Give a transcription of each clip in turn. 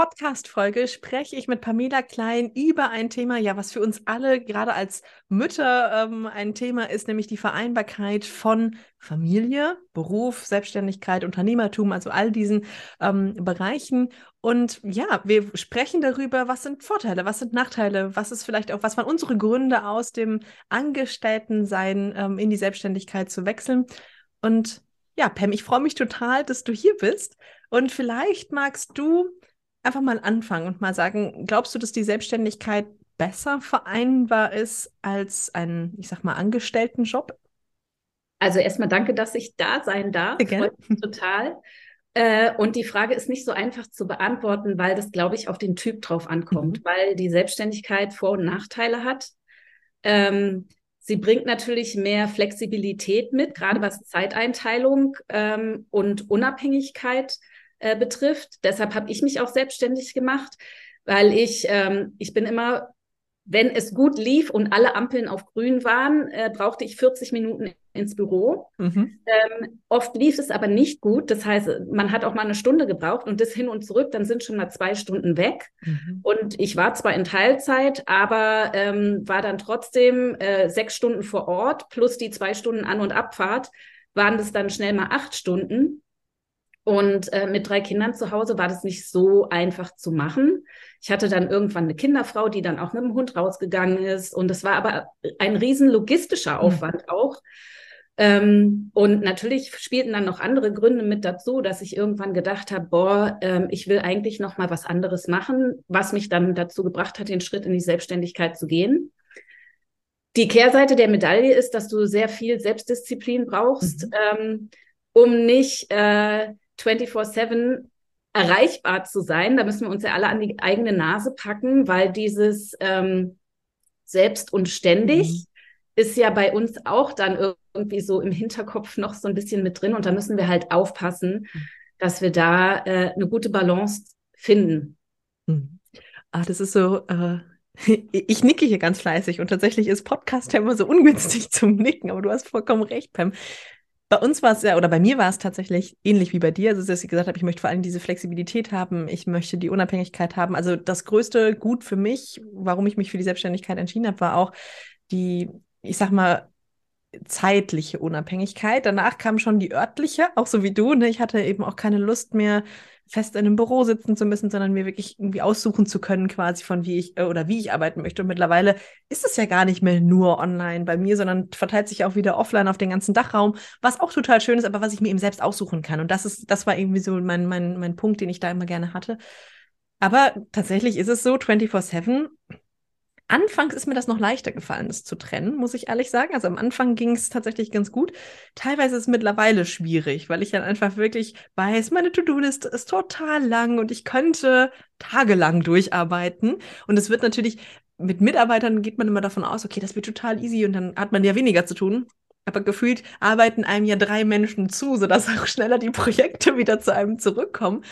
Podcast-Folge spreche ich mit Pamela Klein über ein Thema, ja, was für uns alle gerade als Mütter ähm, ein Thema ist, nämlich die Vereinbarkeit von Familie, Beruf, Selbstständigkeit, Unternehmertum, also all diesen ähm, Bereichen. Und ja, wir sprechen darüber, was sind Vorteile, was sind Nachteile, was ist vielleicht auch, was waren unsere Gründe aus dem Angestelltensein ähm, in die Selbstständigkeit zu wechseln. Und ja, Pam, ich freue mich total, dass du hier bist. Und vielleicht magst du einfach mal anfangen und mal sagen, glaubst du, dass die Selbstständigkeit besser vereinbar ist als ein, ich sag mal, Angestelltenjob? Also erstmal danke, dass ich da sein darf. Freut mich total. Äh, und die Frage ist nicht so einfach zu beantworten, weil das, glaube ich, auf den Typ drauf ankommt, mhm. weil die Selbstständigkeit Vor- und Nachteile hat. Ähm, sie bringt natürlich mehr Flexibilität mit, gerade was Zeiteinteilung ähm, und Unabhängigkeit äh, betrifft. Deshalb habe ich mich auch selbstständig gemacht, weil ich, ähm, ich bin immer, wenn es gut lief und alle Ampeln auf grün waren, äh, brauchte ich 40 Minuten ins Büro. Mhm. Ähm, oft lief es aber nicht gut. Das heißt, man hat auch mal eine Stunde gebraucht und das hin und zurück, dann sind schon mal zwei Stunden weg. Mhm. Und ich war zwar in Teilzeit, aber ähm, war dann trotzdem äh, sechs Stunden vor Ort plus die zwei Stunden An- und Abfahrt waren das dann schnell mal acht Stunden. Und äh, mit drei Kindern zu Hause war das nicht so einfach zu machen. Ich hatte dann irgendwann eine Kinderfrau, die dann auch mit dem Hund rausgegangen ist. Und es war aber ein riesen logistischer hm. Aufwand mhm. auch. Ähm, und natürlich spielten dann noch andere Gründe mit dazu, dass ich irgendwann gedacht habe, boah, ähm, ich will eigentlich noch mal was anderes machen, was mich dann dazu gebracht hat, den Schritt in die Selbstständigkeit zu gehen. Die Kehrseite der Medaille ist, dass du sehr viel Selbstdisziplin brauchst, mhm. ähm, um nicht äh, 24-7 erreichbar zu sein. Da müssen wir uns ja alle an die eigene Nase packen, weil dieses ähm, selbst und ständig mhm. ist ja bei uns auch dann irgendwie so im Hinterkopf noch so ein bisschen mit drin. Und da müssen wir halt aufpassen, mhm. dass wir da äh, eine gute Balance finden. Mhm. Ah, das ist so. Äh ich nicke hier ganz fleißig und tatsächlich ist Podcast ja immer so ungünstig zum Nicken, aber du hast vollkommen recht, Pam. Bei uns war es ja, oder bei mir war es tatsächlich ähnlich wie bei dir. Also, dass ich gesagt habe, ich möchte vor allem diese Flexibilität haben, ich möchte die Unabhängigkeit haben. Also, das größte Gut für mich, warum ich mich für die Selbstständigkeit entschieden habe, war auch die, ich sag mal, zeitliche Unabhängigkeit. Danach kam schon die örtliche, auch so wie du. Ne? Ich hatte eben auch keine Lust mehr, fest in einem Büro sitzen zu müssen, sondern mir wirklich irgendwie aussuchen zu können, quasi von wie ich äh, oder wie ich arbeiten möchte. Und mittlerweile ist es ja gar nicht mehr nur online bei mir, sondern verteilt sich auch wieder offline auf den ganzen Dachraum, was auch total schön ist, aber was ich mir eben selbst aussuchen kann. Und das ist, das war irgendwie so mein, mein, mein Punkt, den ich da immer gerne hatte. Aber tatsächlich ist es so, 24-7 Anfangs ist mir das noch leichter gefallen, das zu trennen, muss ich ehrlich sagen. Also am Anfang ging es tatsächlich ganz gut. Teilweise ist es mittlerweile schwierig, weil ich dann einfach wirklich weiß, meine To-Do-Liste ist total lang und ich könnte tagelang durcharbeiten. Und es wird natürlich, mit Mitarbeitern geht man immer davon aus, okay, das wird total easy und dann hat man ja weniger zu tun. Aber gefühlt arbeiten einem ja drei Menschen zu, sodass auch schneller die Projekte wieder zu einem zurückkommen.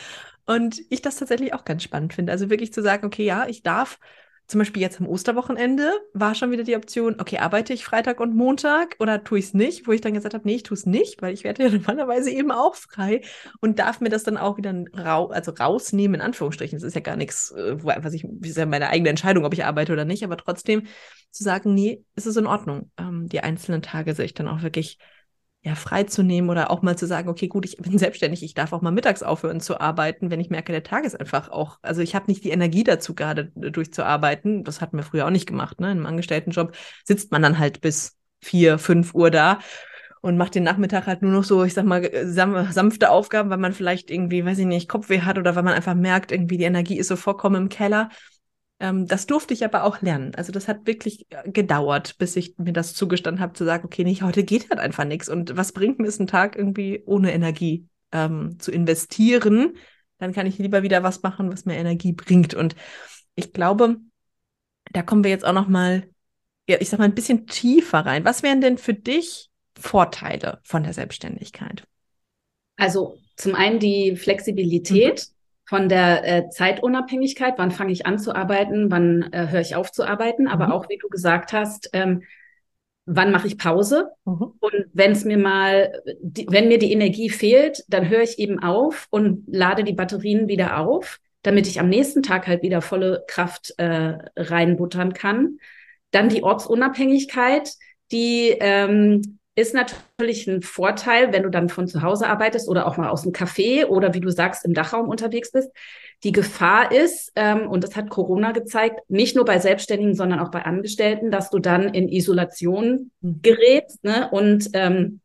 Und ich das tatsächlich auch ganz spannend finde. Also wirklich zu sagen, okay, ja, ich darf zum Beispiel jetzt am Osterwochenende war schon wieder die Option, okay, arbeite ich Freitag und Montag oder tue ich es nicht, wo ich dann gesagt habe, nee, ich tue es nicht, weil ich werde ja normalerweise eben auch frei und darf mir das dann auch wieder rau also rausnehmen, in Anführungsstrichen. Das ist ja gar nichts, äh, was ich, ist ja meine eigene Entscheidung, ob ich arbeite oder nicht, aber trotzdem zu sagen, nee, es ist in Ordnung. Ähm, die einzelnen Tage sehe ich dann auch wirklich ja, freizunehmen oder auch mal zu sagen, okay, gut, ich bin selbstständig, ich darf auch mal mittags aufhören zu arbeiten, wenn ich merke, der Tag ist einfach auch, also ich habe nicht die Energie dazu, gerade durchzuarbeiten. Das hatten wir früher auch nicht gemacht, ne? Im Angestelltenjob sitzt man dann halt bis vier, fünf Uhr da und macht den Nachmittag halt nur noch so, ich sag mal, sanfte Aufgaben, weil man vielleicht irgendwie, weiß ich nicht, Kopfweh hat oder weil man einfach merkt, irgendwie die Energie ist so vollkommen im Keller. Ähm, das durfte ich aber auch lernen. Also das hat wirklich äh, gedauert, bis ich mir das zugestanden habe, zu sagen, okay, nicht, heute geht halt einfach nichts. Und was bringt mir es, einen Tag irgendwie ohne Energie ähm, zu investieren? Dann kann ich lieber wieder was machen, was mir Energie bringt. Und ich glaube, da kommen wir jetzt auch noch mal, ja, ich sag mal, ein bisschen tiefer rein. Was wären denn für dich Vorteile von der Selbstständigkeit? Also zum einen die Flexibilität. Mhm von der äh, Zeitunabhängigkeit, wann fange ich an zu arbeiten, wann äh, höre ich auf zu arbeiten, mhm. aber auch, wie du gesagt hast, ähm, wann mache ich Pause? Mhm. Und wenn es mir mal, die, wenn mir die Energie fehlt, dann höre ich eben auf und lade die Batterien wieder auf. damit ich am nächsten Tag halt wieder volle Kraft äh, reinbuttern kann. Dann die Ortsunabhängigkeit, die ähm, ist natürlich ein Vorteil, wenn du dann von zu Hause arbeitest oder auch mal aus dem Café oder wie du sagst, im Dachraum unterwegs bist. Die Gefahr ist, ähm, und das hat Corona gezeigt, nicht nur bei Selbstständigen, sondern auch bei Angestellten, dass du dann in Isolation mhm. gerätst ne? und ähm,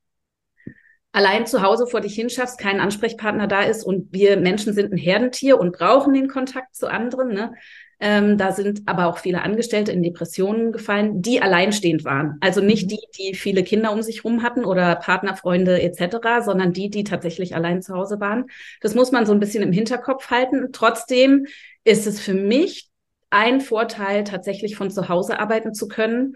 allein zu Hause vor dich hinschaffst, kein Ansprechpartner da ist und wir Menschen sind ein Herdentier und brauchen den Kontakt zu anderen. Ne? Ähm, da sind aber auch viele Angestellte in Depressionen gefallen, die alleinstehend waren. Also nicht mhm. die, die viele Kinder um sich rum hatten oder Partnerfreunde etc., sondern die, die tatsächlich allein zu Hause waren. Das muss man so ein bisschen im Hinterkopf halten. Trotzdem ist es für mich ein Vorteil, tatsächlich von zu Hause arbeiten zu können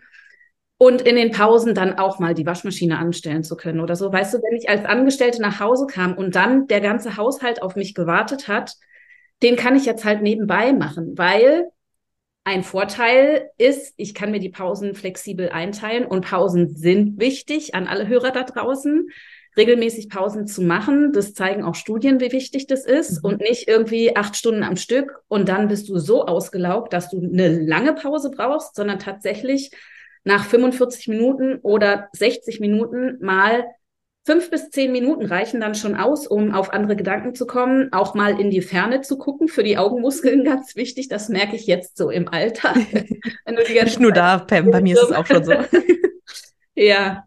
und in den Pausen dann auch mal die Waschmaschine anstellen zu können oder so. Weißt du, wenn ich als Angestellte nach Hause kam und dann der ganze Haushalt auf mich gewartet hat, den kann ich jetzt halt nebenbei machen, weil ein Vorteil ist, ich kann mir die Pausen flexibel einteilen und Pausen sind wichtig an alle Hörer da draußen. Regelmäßig Pausen zu machen, das zeigen auch Studien, wie wichtig das ist mhm. und nicht irgendwie acht Stunden am Stück und dann bist du so ausgelaugt, dass du eine lange Pause brauchst, sondern tatsächlich nach 45 Minuten oder 60 Minuten mal fünf bis zehn Minuten reichen dann schon aus, um auf andere Gedanken zu kommen, auch mal in die Ferne zu gucken, für die Augenmuskeln ganz wichtig. Das merke ich jetzt so im Alter. Nicht nur da, Pam, bei mir ist es auch schon so. ja,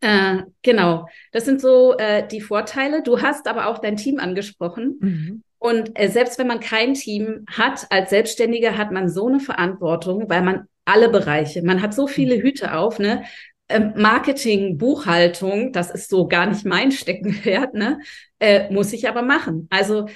äh, genau. Das sind so äh, die Vorteile. Du hast aber auch dein Team angesprochen. Mhm. Und äh, selbst wenn man kein Team hat, als Selbstständiger hat man so eine Verantwortung, weil man alle Bereiche. Man hat so viele mhm. Hüte auf, ne? Ähm, Marketing, Buchhaltung, das ist so gar nicht mein Steckenpferd, ne? Äh, muss ich aber machen. Also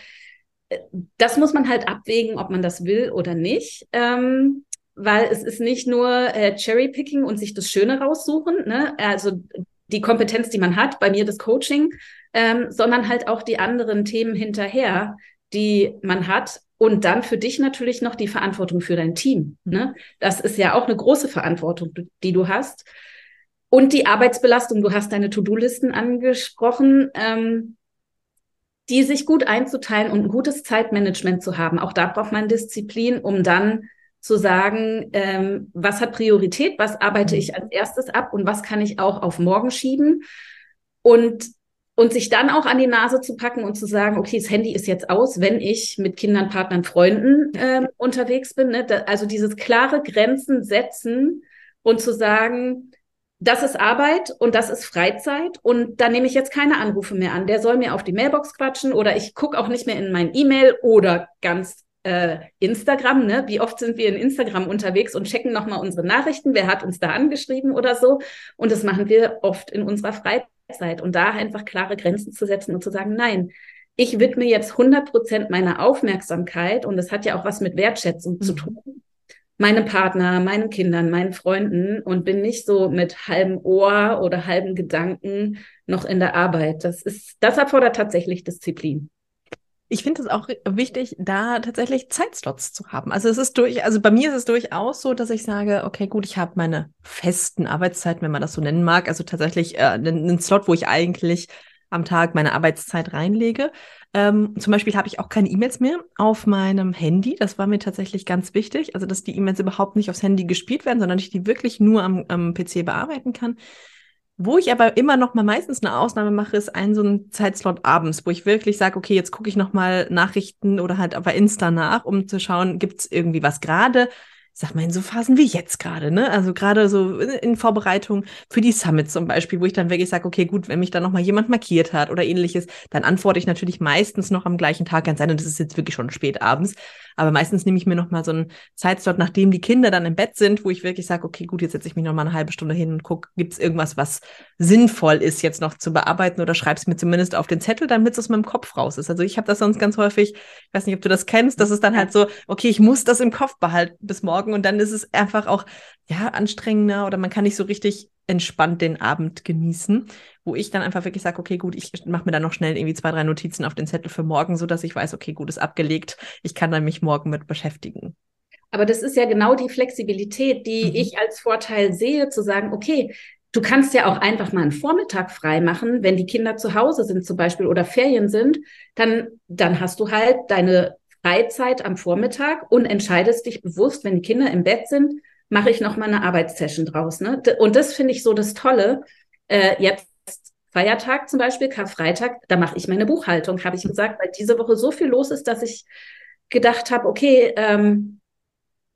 äh, das muss man halt abwägen, ob man das will oder nicht. Ähm, weil es ist nicht nur äh, Cherry-Picking und sich das Schöne raussuchen, ne? also die Kompetenz, die man hat, bei mir das Coaching, ähm, sondern halt auch die anderen Themen hinterher, die man hat. Und dann für dich natürlich noch die Verantwortung für dein Team. Ne? Das ist ja auch eine große Verantwortung, die du hast. Und die Arbeitsbelastung, du hast deine To-Do-Listen angesprochen, ähm, die sich gut einzuteilen und ein gutes Zeitmanagement zu haben. Auch da braucht man Disziplin, um dann zu sagen, ähm, was hat Priorität, was arbeite ich als erstes ab und was kann ich auch auf morgen schieben. Und und sich dann auch an die Nase zu packen und zu sagen, okay, das Handy ist jetzt aus, wenn ich mit Kindern, Partnern, Freunden äh, unterwegs bin. Ne? Da, also dieses klare Grenzen setzen und zu sagen, das ist Arbeit und das ist Freizeit und da nehme ich jetzt keine Anrufe mehr an. Der soll mir auf die Mailbox quatschen oder ich gucke auch nicht mehr in mein E-Mail oder ganz äh, Instagram. Ne? Wie oft sind wir in Instagram unterwegs und checken nochmal unsere Nachrichten? Wer hat uns da angeschrieben oder so? Und das machen wir oft in unserer Freizeit und da einfach klare Grenzen zu setzen und zu sagen, nein, ich widme jetzt 100 Prozent meiner Aufmerksamkeit und das hat ja auch was mit Wertschätzung mhm. zu tun meinem Partner, meinen Kindern, meinen Freunden und bin nicht so mit halbem Ohr oder halben Gedanken noch in der Arbeit. Das ist, das erfordert tatsächlich Disziplin. Ich finde es auch wichtig, da tatsächlich Zeitslots zu haben. Also es ist durch, also bei mir ist es durchaus so, dass ich sage, okay, gut, ich habe meine festen Arbeitszeiten, wenn man das so nennen mag. Also tatsächlich äh, einen, einen Slot, wo ich eigentlich am Tag meine Arbeitszeit reinlege. Ähm, zum Beispiel habe ich auch keine E-Mails mehr auf meinem Handy. Das war mir tatsächlich ganz wichtig. Also, dass die E-Mails überhaupt nicht aufs Handy gespielt werden, sondern ich die wirklich nur am, am PC bearbeiten kann. Wo ich aber immer noch mal meistens eine Ausnahme mache, ist ein so ein Zeitslot abends, wo ich wirklich sage, okay, jetzt gucke ich noch mal Nachrichten oder halt bei Insta nach, um zu schauen, gibt es irgendwie was gerade sag mal, in so Phasen wie jetzt gerade, ne? Also gerade so in Vorbereitung für die Summit zum Beispiel, wo ich dann wirklich sage, okay, gut, wenn mich da nochmal jemand markiert hat oder ähnliches, dann antworte ich natürlich meistens noch am gleichen Tag, ganz sein, und das ist jetzt wirklich schon spät abends. Aber meistens nehme ich mir nochmal so einen Zeitslot, nachdem die Kinder dann im Bett sind, wo ich wirklich sage, okay, gut, jetzt setze ich mich nochmal eine halbe Stunde hin und gucke, gibt es irgendwas, was sinnvoll ist, jetzt noch zu bearbeiten oder schreib es mir zumindest auf den Zettel, damit es aus meinem Kopf raus ist. Also ich habe das sonst ganz häufig, ich weiß nicht, ob du das kennst, das ist dann halt so, okay, ich muss das im Kopf behalten bis morgen und dann ist es einfach auch, ja, anstrengender oder man kann nicht so richtig entspannt den Abend genießen, wo ich dann einfach wirklich sage, okay, gut, ich mache mir dann noch schnell irgendwie zwei, drei Notizen auf den Zettel für morgen, so dass ich weiß, okay, gut, ist abgelegt, ich kann dann mich morgen mit beschäftigen. Aber das ist ja genau die Flexibilität, die mhm. ich als Vorteil sehe, zu sagen, okay, du kannst ja auch einfach mal einen Vormittag frei machen, wenn die Kinder zu Hause sind zum Beispiel oder Ferien sind, dann, dann hast du halt deine Freizeit am Vormittag und entscheidest dich bewusst, wenn die Kinder im Bett sind, mache ich noch mal eine Arbeitssession draus. Ne? Und das finde ich so das Tolle. Äh, jetzt Feiertag zum Beispiel, Karfreitag, da mache ich meine Buchhaltung, habe ich gesagt, weil diese Woche so viel los ist, dass ich gedacht habe, okay, ähm,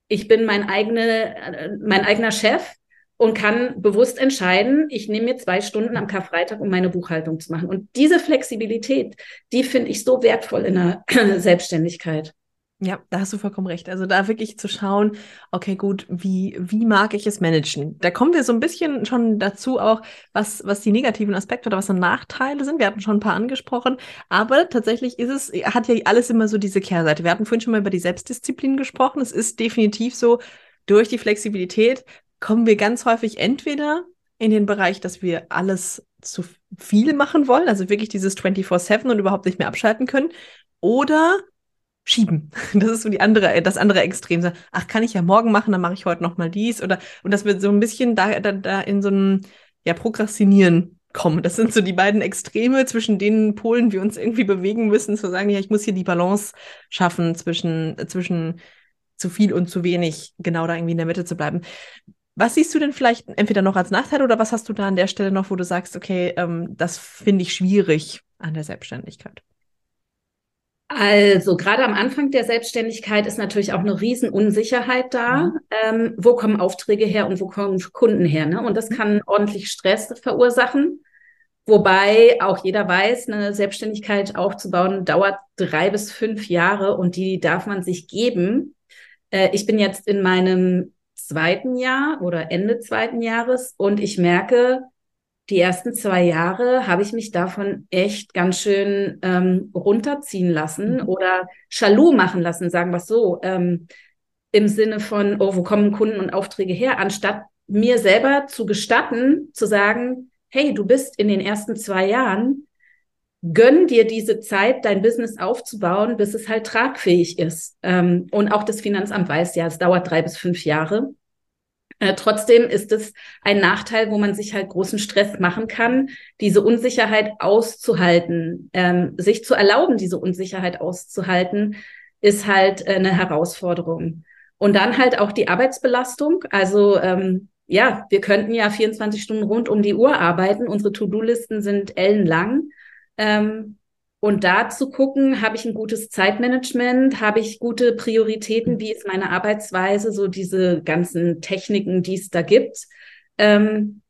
ich bin mein, eigene, äh, mein eigener Chef und kann bewusst entscheiden, ich nehme mir zwei Stunden am Karfreitag, um meine Buchhaltung zu machen. Und diese Flexibilität, die finde ich so wertvoll in der Selbstständigkeit. Ja, da hast du vollkommen recht. Also da wirklich zu schauen, okay, gut, wie, wie mag ich es managen? Da kommen wir so ein bisschen schon dazu auch, was, was die negativen Aspekte oder was dann Nachteile sind. Wir hatten schon ein paar angesprochen, aber tatsächlich ist es, hat ja alles immer so diese Kehrseite. Wir hatten vorhin schon mal über die Selbstdisziplin gesprochen. Es ist definitiv so, durch die Flexibilität kommen wir ganz häufig entweder in den Bereich, dass wir alles zu viel machen wollen, also wirklich dieses 24-7 und überhaupt nicht mehr abschalten können, oder schieben. Das ist so die andere, das andere Extrem. Ach, kann ich ja morgen machen, dann mache ich heute noch mal dies oder und das wird so ein bisschen da, da, da in so einem ja Prokrastinieren kommen. Das sind so die beiden Extreme, zwischen denen Polen wir uns irgendwie bewegen müssen, zu sagen, ja, ich muss hier die Balance schaffen zwischen zwischen zu viel und zu wenig, genau da irgendwie in der Mitte zu bleiben. Was siehst du denn vielleicht entweder noch als Nachteil oder was hast du da an der Stelle noch, wo du sagst, okay, ähm, das finde ich schwierig an der Selbstständigkeit? Also gerade am Anfang der Selbstständigkeit ist natürlich auch eine Riesenunsicherheit da. Mhm. Ähm, wo kommen Aufträge her und wo kommen Kunden her? Ne? Und das mhm. kann ordentlich Stress verursachen. Wobei auch jeder weiß, eine Selbstständigkeit aufzubauen dauert drei bis fünf Jahre und die darf man sich geben. Äh, ich bin jetzt in meinem zweiten Jahr oder Ende zweiten Jahres und ich merke, die ersten zwei Jahre habe ich mich davon echt ganz schön ähm, runterziehen lassen mhm. oder Chalou machen lassen, sagen wir es so, ähm, im Sinne von, oh, wo kommen Kunden und Aufträge her, anstatt mir selber zu gestatten, zu sagen, hey, du bist in den ersten zwei Jahren, gönn dir diese Zeit, dein Business aufzubauen, bis es halt tragfähig ist. Ähm, und auch das Finanzamt weiß ja, es dauert drei bis fünf Jahre. Äh, trotzdem ist es ein Nachteil, wo man sich halt großen Stress machen kann, diese Unsicherheit auszuhalten, ähm, sich zu erlauben, diese Unsicherheit auszuhalten, ist halt äh, eine Herausforderung. Und dann halt auch die Arbeitsbelastung. Also ähm, ja, wir könnten ja 24 Stunden rund um die Uhr arbeiten. Unsere To-Do-Listen sind ellenlang. Ähm, und da zu gucken, habe ich ein gutes Zeitmanagement, habe ich gute Prioritäten, wie ist meine Arbeitsweise, so diese ganzen Techniken, die es da gibt. Ähm,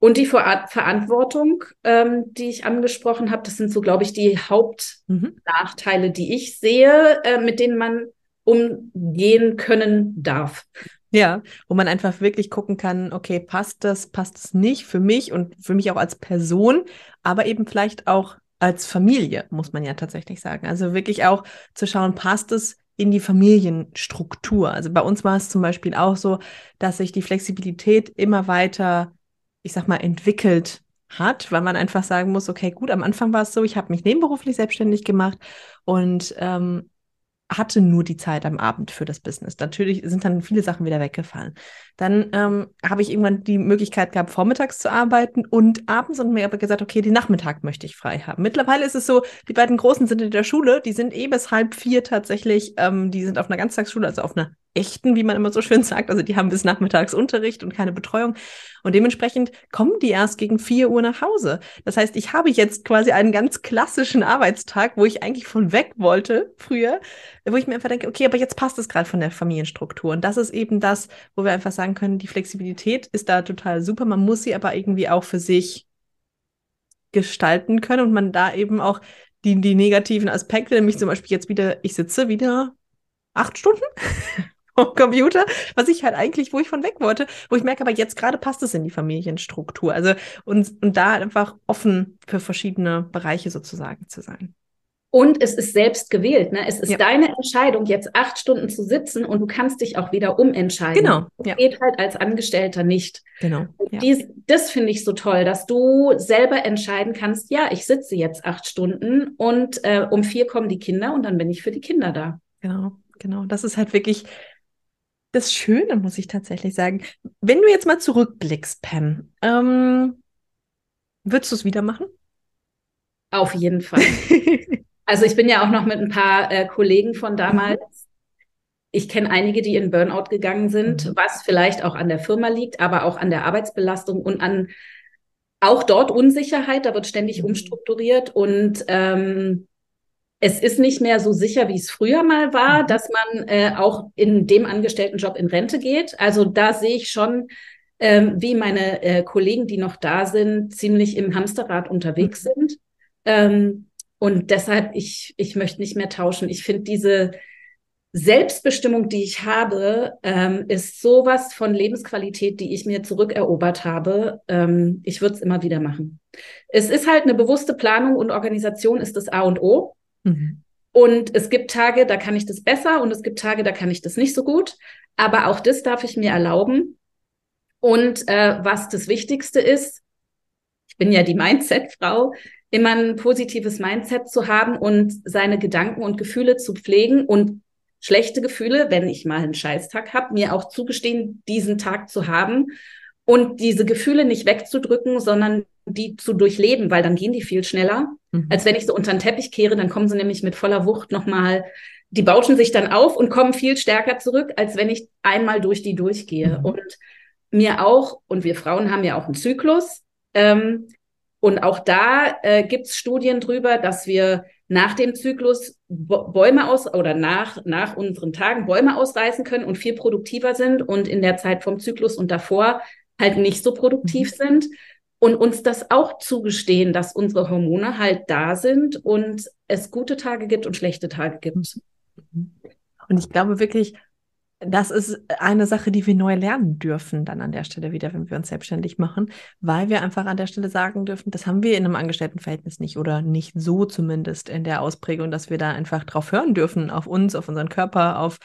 und die Ver Verantwortung, ähm, die ich angesprochen habe, das sind so, glaube ich, die Hauptnachteile, die ich sehe, äh, mit denen man umgehen können darf. Ja, wo man einfach wirklich gucken kann, okay, passt das, passt es nicht für mich und für mich auch als Person, aber eben vielleicht auch als Familie, muss man ja tatsächlich sagen. Also wirklich auch zu schauen, passt es in die Familienstruktur. Also bei uns war es zum Beispiel auch so, dass sich die Flexibilität immer weiter, ich sag mal, entwickelt hat, weil man einfach sagen muss, okay, gut, am Anfang war es so, ich habe mich nebenberuflich selbstständig gemacht und ähm, hatte nur die Zeit am Abend für das Business. Natürlich sind dann viele Sachen wieder weggefallen. Dann ähm, habe ich irgendwann die Möglichkeit gehabt, vormittags zu arbeiten und abends und mir aber gesagt, okay, den Nachmittag möchte ich frei haben. Mittlerweile ist es so, die beiden Großen sind in der Schule, die sind eh bis halb vier tatsächlich, ähm, die sind auf einer Ganztagsschule, also auf einer echten, wie man immer so schön sagt. Also die haben bis nachmittags Unterricht und keine Betreuung. Und dementsprechend kommen die erst gegen vier Uhr nach Hause. Das heißt, ich habe jetzt quasi einen ganz klassischen Arbeitstag, wo ich eigentlich von weg wollte früher, wo ich mir einfach denke, okay, aber jetzt passt es gerade von der Familienstruktur. Und das ist eben das, wo wir einfach sagen können, die Flexibilität ist da total super. Man muss sie aber irgendwie auch für sich gestalten können und man da eben auch die, die negativen Aspekte, nämlich zum Beispiel jetzt wieder, ich sitze wieder acht Stunden vom Computer, was ich halt eigentlich, wo ich von weg wollte, wo ich merke, aber jetzt gerade passt es in die Familienstruktur. Also und, und da einfach offen für verschiedene Bereiche sozusagen zu sein. Und es ist selbst gewählt. Ne? Es ist ja. deine Entscheidung, jetzt acht Stunden zu sitzen und du kannst dich auch wieder umentscheiden. Genau. Das geht halt als Angestellter nicht. Genau. Ja. Dies, das finde ich so toll, dass du selber entscheiden kannst, ja, ich sitze jetzt acht Stunden und äh, um vier kommen die Kinder und dann bin ich für die Kinder da. Genau, genau. Das ist halt wirklich das Schöne, muss ich tatsächlich sagen. Wenn du jetzt mal zurückblickst, Pam, ähm, würdest du es wieder machen? Auf jeden Fall. Also ich bin ja auch noch mit ein paar äh, Kollegen von damals. Ich kenne einige, die in Burnout gegangen sind, mhm. was vielleicht auch an der Firma liegt, aber auch an der Arbeitsbelastung und an auch dort Unsicherheit. Da wird ständig mhm. umstrukturiert und ähm, es ist nicht mehr so sicher, wie es früher mal war, mhm. dass man äh, auch in dem Angestelltenjob in Rente geht. Also da sehe ich schon, ähm, wie meine äh, Kollegen, die noch da sind, ziemlich im Hamsterrad unterwegs mhm. sind. Ähm, und deshalb, ich, ich möchte nicht mehr tauschen. Ich finde diese Selbstbestimmung, die ich habe, ähm, ist sowas von Lebensqualität, die ich mir zurückerobert habe. Ähm, ich würde es immer wieder machen. Es ist halt eine bewusste Planung und Organisation ist das A und O. Mhm. Und es gibt Tage, da kann ich das besser und es gibt Tage, da kann ich das nicht so gut. Aber auch das darf ich mir erlauben. Und äh, was das Wichtigste ist, ich bin ja die Mindset-Frau, immer ein positives Mindset zu haben und seine Gedanken und Gefühle zu pflegen und schlechte Gefühle, wenn ich mal einen Scheißtag habe, mir auch zugestehen, diesen Tag zu haben und diese Gefühle nicht wegzudrücken, sondern die zu durchleben, weil dann gehen die viel schneller, mhm. als wenn ich so unter den Teppich kehre, dann kommen sie nämlich mit voller Wucht nochmal, die bauschen sich dann auf und kommen viel stärker zurück, als wenn ich einmal durch die durchgehe. Mhm. Und mir auch, und wir Frauen haben ja auch einen Zyklus, ähm, und auch da äh, gibt es Studien drüber, dass wir nach dem Zyklus Bäume aus oder nach, nach unseren Tagen Bäume ausreißen können und viel produktiver sind und in der Zeit vom Zyklus und davor halt nicht so produktiv mhm. sind und uns das auch zugestehen, dass unsere Hormone halt da sind und es gute Tage gibt und schlechte Tage gibt. Und ich glaube wirklich, das ist eine Sache, die wir neu lernen dürfen, dann an der Stelle wieder, wenn wir uns selbstständig machen, weil wir einfach an der Stelle sagen dürfen, das haben wir in einem Angestelltenverhältnis nicht oder nicht so zumindest in der Ausprägung, dass wir da einfach drauf hören dürfen, auf uns, auf unseren Körper, auf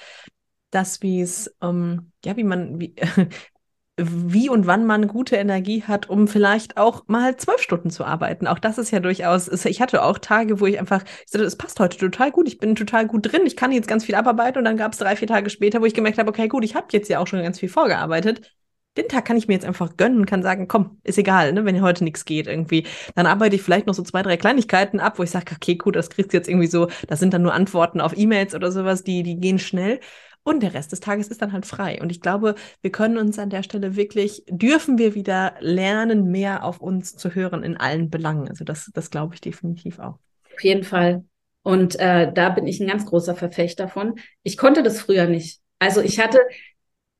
das, wie es, ähm, ja, wie man, wie, wie und wann man gute Energie hat, um vielleicht auch mal zwölf Stunden zu arbeiten. Auch das ist ja durchaus, ich hatte auch Tage, wo ich einfach, ich sagte, es passt heute total gut, ich bin total gut drin, ich kann jetzt ganz viel abarbeiten und dann gab es drei, vier Tage später, wo ich gemerkt habe, okay, gut, ich habe jetzt ja auch schon ganz viel vorgearbeitet. Den Tag kann ich mir jetzt einfach gönnen kann sagen, komm, ist egal, ne, wenn heute nichts geht irgendwie. Dann arbeite ich vielleicht noch so zwei, drei Kleinigkeiten ab, wo ich sage, okay, gut, das kriegst du jetzt irgendwie so, das sind dann nur Antworten auf E-Mails oder sowas, die, die gehen schnell. Und der Rest des Tages ist dann halt frei. Und ich glaube, wir können uns an der Stelle wirklich, dürfen wir wieder lernen, mehr auf uns zu hören in allen Belangen. Also das, das glaube ich definitiv auch. Auf jeden Fall. Und äh, da bin ich ein ganz großer Verfechter von. Ich konnte das früher nicht. Also ich hatte,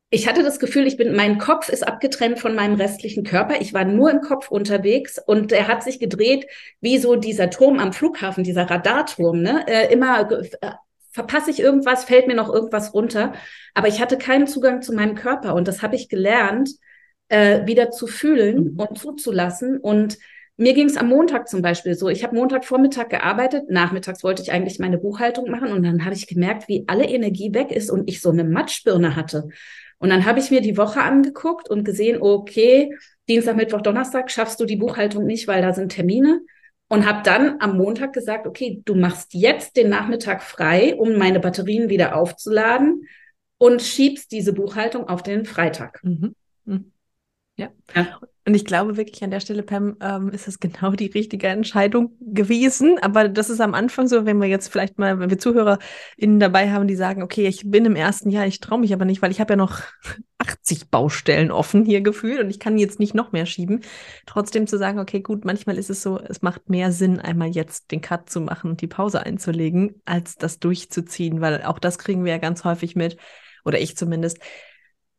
ich hatte das Gefühl, ich bin, mein Kopf ist abgetrennt von meinem restlichen Körper. Ich war nur im Kopf unterwegs und er hat sich gedreht, wie so dieser Turm am Flughafen, dieser Radarturm, ne? Äh, immer äh, verpasse ich irgendwas, fällt mir noch irgendwas runter. Aber ich hatte keinen Zugang zu meinem Körper und das habe ich gelernt, äh, wieder zu fühlen mhm. und zuzulassen. Und mir ging es am Montag zum Beispiel so. Ich habe Montagvormittag gearbeitet, nachmittags wollte ich eigentlich meine Buchhaltung machen und dann habe ich gemerkt, wie alle Energie weg ist und ich so eine Matschbirne hatte. Und dann habe ich mir die Woche angeguckt und gesehen, okay, Dienstag, Mittwoch, Donnerstag schaffst du die Buchhaltung nicht, weil da sind Termine und habe dann am Montag gesagt, okay, du machst jetzt den Nachmittag frei, um meine Batterien wieder aufzuladen und schiebst diese Buchhaltung auf den Freitag. Mhm. Mhm. Ja. ja. Und ich glaube wirklich an der Stelle, Pam, ähm, ist es genau die richtige Entscheidung gewesen. Aber das ist am Anfang so, wenn wir jetzt vielleicht mal, wenn wir ZuhörerInnen dabei haben, die sagen, okay, ich bin im ersten Jahr, ich traue mich aber nicht, weil ich habe ja noch 80 Baustellen offen hier gefühlt und ich kann jetzt nicht noch mehr schieben. Trotzdem zu sagen, okay, gut, manchmal ist es so, es macht mehr Sinn, einmal jetzt den Cut zu machen und die Pause einzulegen, als das durchzuziehen, weil auch das kriegen wir ja ganz häufig mit, oder ich zumindest,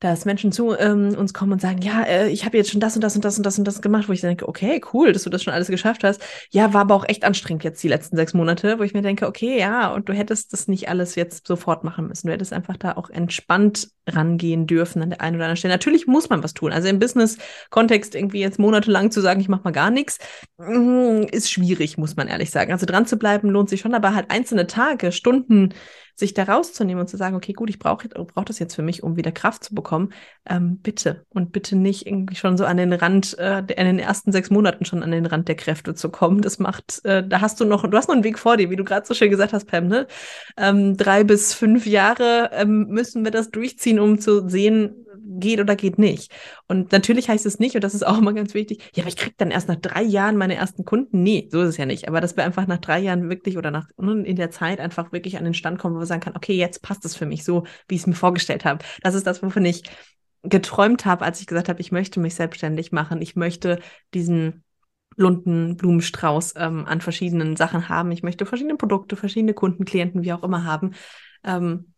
dass Menschen zu ähm, uns kommen und sagen, ja, äh, ich habe jetzt schon das und das und das und das und das gemacht, wo ich denke, okay, cool, dass du das schon alles geschafft hast. Ja, war aber auch echt anstrengend jetzt die letzten sechs Monate, wo ich mir denke, okay, ja, und du hättest das nicht alles jetzt sofort machen müssen. Du hättest einfach da auch entspannt rangehen dürfen an der einen oder anderen Stelle. Natürlich muss man was tun. Also im Business-Kontext irgendwie jetzt monatelang zu sagen, ich mache mal gar nichts, mm, ist schwierig, muss man ehrlich sagen. Also dran zu bleiben lohnt sich schon, aber halt einzelne Tage, Stunden, sich da rauszunehmen und zu sagen, okay, gut, ich brauche brauch das jetzt für mich, um wieder Kraft zu bekommen, ähm, bitte. Und bitte nicht irgendwie schon so an den Rand, äh, in den ersten sechs Monaten schon an den Rand der Kräfte zu kommen. Das macht, äh, da hast du noch, du hast noch einen Weg vor dir, wie du gerade so schön gesagt hast, Pam, ne? Ähm, drei bis fünf Jahre ähm, müssen wir das durchziehen anziehen, um zu sehen, geht oder geht nicht. Und natürlich heißt es nicht, und das ist auch immer ganz wichtig, ja, aber ich kriege dann erst nach drei Jahren meine ersten Kunden. Nee, so ist es ja nicht. Aber dass wir einfach nach drei Jahren wirklich oder nach ne, in der Zeit einfach wirklich an den Stand kommen, wo wir sagen kann, okay, jetzt passt es für mich so, wie ich es mir vorgestellt habe. Das ist das, wovon ich geträumt habe, als ich gesagt habe, ich möchte mich selbstständig machen. Ich möchte diesen bunten Blumenstrauß ähm, an verschiedenen Sachen haben. Ich möchte verschiedene Produkte, verschiedene Kunden, Klienten, wie auch immer haben. Ähm,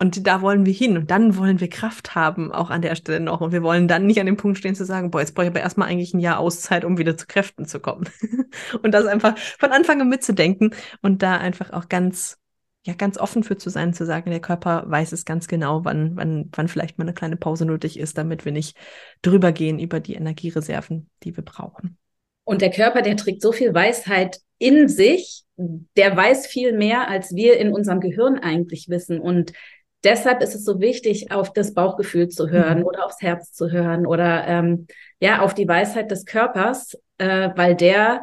und da wollen wir hin. Und dann wollen wir Kraft haben, auch an der Stelle noch. Und wir wollen dann nicht an dem Punkt stehen zu sagen, boah, jetzt brauche ich aber erstmal eigentlich ein Jahr Auszeit, um wieder zu Kräften zu kommen. und das einfach von Anfang an mitzudenken und da einfach auch ganz, ja, ganz offen für zu sein, zu sagen, der Körper weiß es ganz genau, wann, wann, wann vielleicht mal eine kleine Pause nötig ist, damit wir nicht drüber gehen über die Energiereserven, die wir brauchen. Und der Körper, der trägt so viel Weisheit in sich, der weiß viel mehr, als wir in unserem Gehirn eigentlich wissen. Und deshalb ist es so wichtig, auf das Bauchgefühl zu hören mhm. oder aufs Herz zu hören oder ähm, ja, auf die Weisheit des Körpers, äh, weil der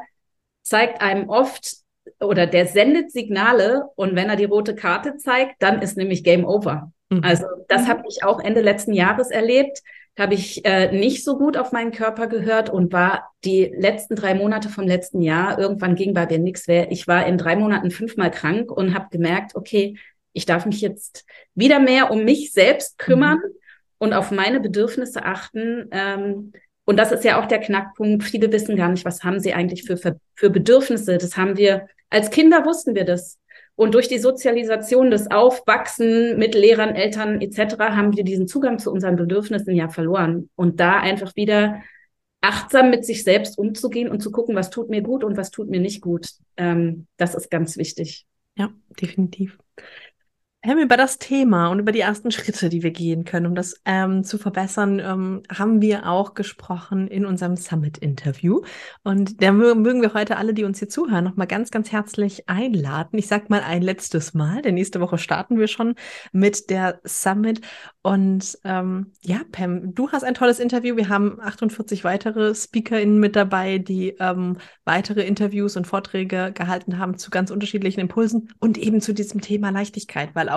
zeigt einem oft oder der sendet Signale und wenn er die rote Karte zeigt, dann ist nämlich Game Over. Mhm. Also das mhm. habe ich auch Ende letzten Jahres erlebt. Habe ich äh, nicht so gut auf meinen Körper gehört und war die letzten drei Monate vom letzten Jahr, irgendwann ging bei mir nichts mehr. Ich war in drei Monaten fünfmal krank und habe gemerkt, okay, ich darf mich jetzt wieder mehr um mich selbst kümmern mhm. und auf meine Bedürfnisse achten. Ähm, und das ist ja auch der Knackpunkt. Viele wissen gar nicht, was haben sie eigentlich für, für, für Bedürfnisse. Das haben wir, als Kinder wussten wir das. Und durch die Sozialisation, das Aufwachsen mit Lehrern, Eltern etc. haben wir diesen Zugang zu unseren Bedürfnissen ja verloren. Und da einfach wieder achtsam mit sich selbst umzugehen und zu gucken, was tut mir gut und was tut mir nicht gut. Ähm, das ist ganz wichtig. Ja, definitiv. Helm, über das Thema und über die ersten Schritte, die wir gehen können, um das ähm, zu verbessern, ähm, haben wir auch gesprochen in unserem Summit-Interview. Und da mögen wir heute alle, die uns hier zuhören, nochmal ganz, ganz herzlich einladen. Ich sag mal ein letztes Mal, denn nächste Woche starten wir schon mit der Summit. Und ähm, ja, Pam, du hast ein tolles Interview. Wir haben 48 weitere SpeakerInnen mit dabei, die ähm, weitere Interviews und Vorträge gehalten haben zu ganz unterschiedlichen Impulsen und eben zu diesem Thema Leichtigkeit, weil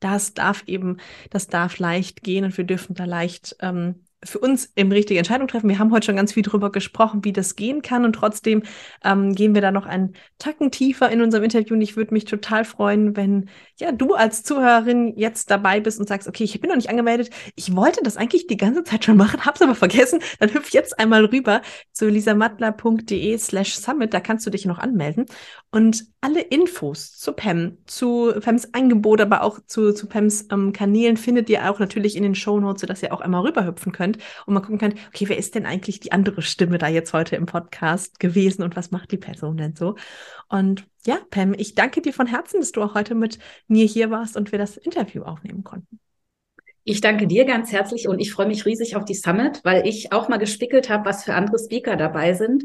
das darf eben, das darf leicht gehen und wir dürfen da leicht ähm, für uns eben richtige Entscheidung treffen. Wir haben heute schon ganz viel darüber gesprochen, wie das gehen kann. Und trotzdem ähm, gehen wir da noch einen Tacken tiefer in unserem Interview. Und ich würde mich total freuen, wenn ja du als Zuhörerin jetzt dabei bist und sagst, okay, ich bin noch nicht angemeldet, ich wollte das eigentlich die ganze Zeit schon machen, hab's aber vergessen, dann hüpf jetzt einmal rüber zu lisamattler.de slash summit, da kannst du dich noch anmelden. Und alle Infos zu Pam, zu Pams Angebot, aber auch zu, zu Pams ähm, Kanälen findet ihr auch natürlich in den Show Notes, sodass ihr auch einmal rüberhüpfen könnt und mal gucken könnt, okay, wer ist denn eigentlich die andere Stimme da jetzt heute im Podcast gewesen und was macht die Person denn so? Und ja, Pam, ich danke dir von Herzen, dass du auch heute mit mir hier warst und wir das Interview aufnehmen konnten. Ich danke dir ganz herzlich und ich freue mich riesig auf die Summit, weil ich auch mal gespickelt habe, was für andere Speaker dabei sind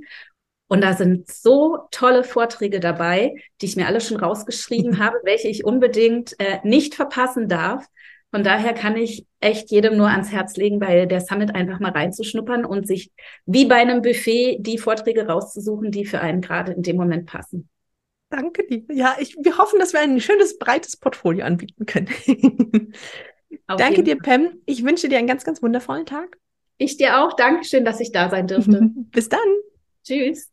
und da sind so tolle Vorträge dabei, die ich mir alle schon rausgeschrieben habe, welche ich unbedingt äh, nicht verpassen darf. Von daher kann ich echt jedem nur ans Herz legen, bei der Summit einfach mal reinzuschnuppern und sich wie bei einem Buffet die Vorträge rauszusuchen, die für einen gerade in dem Moment passen. Danke dir. Ja, ich, wir hoffen, dass wir ein schönes, breites Portfolio anbieten können. Danke dir, Pam. Ich wünsche dir einen ganz, ganz wundervollen Tag. Ich dir auch. Dankeschön, dass ich da sein durfte. Bis dann. Tschüss.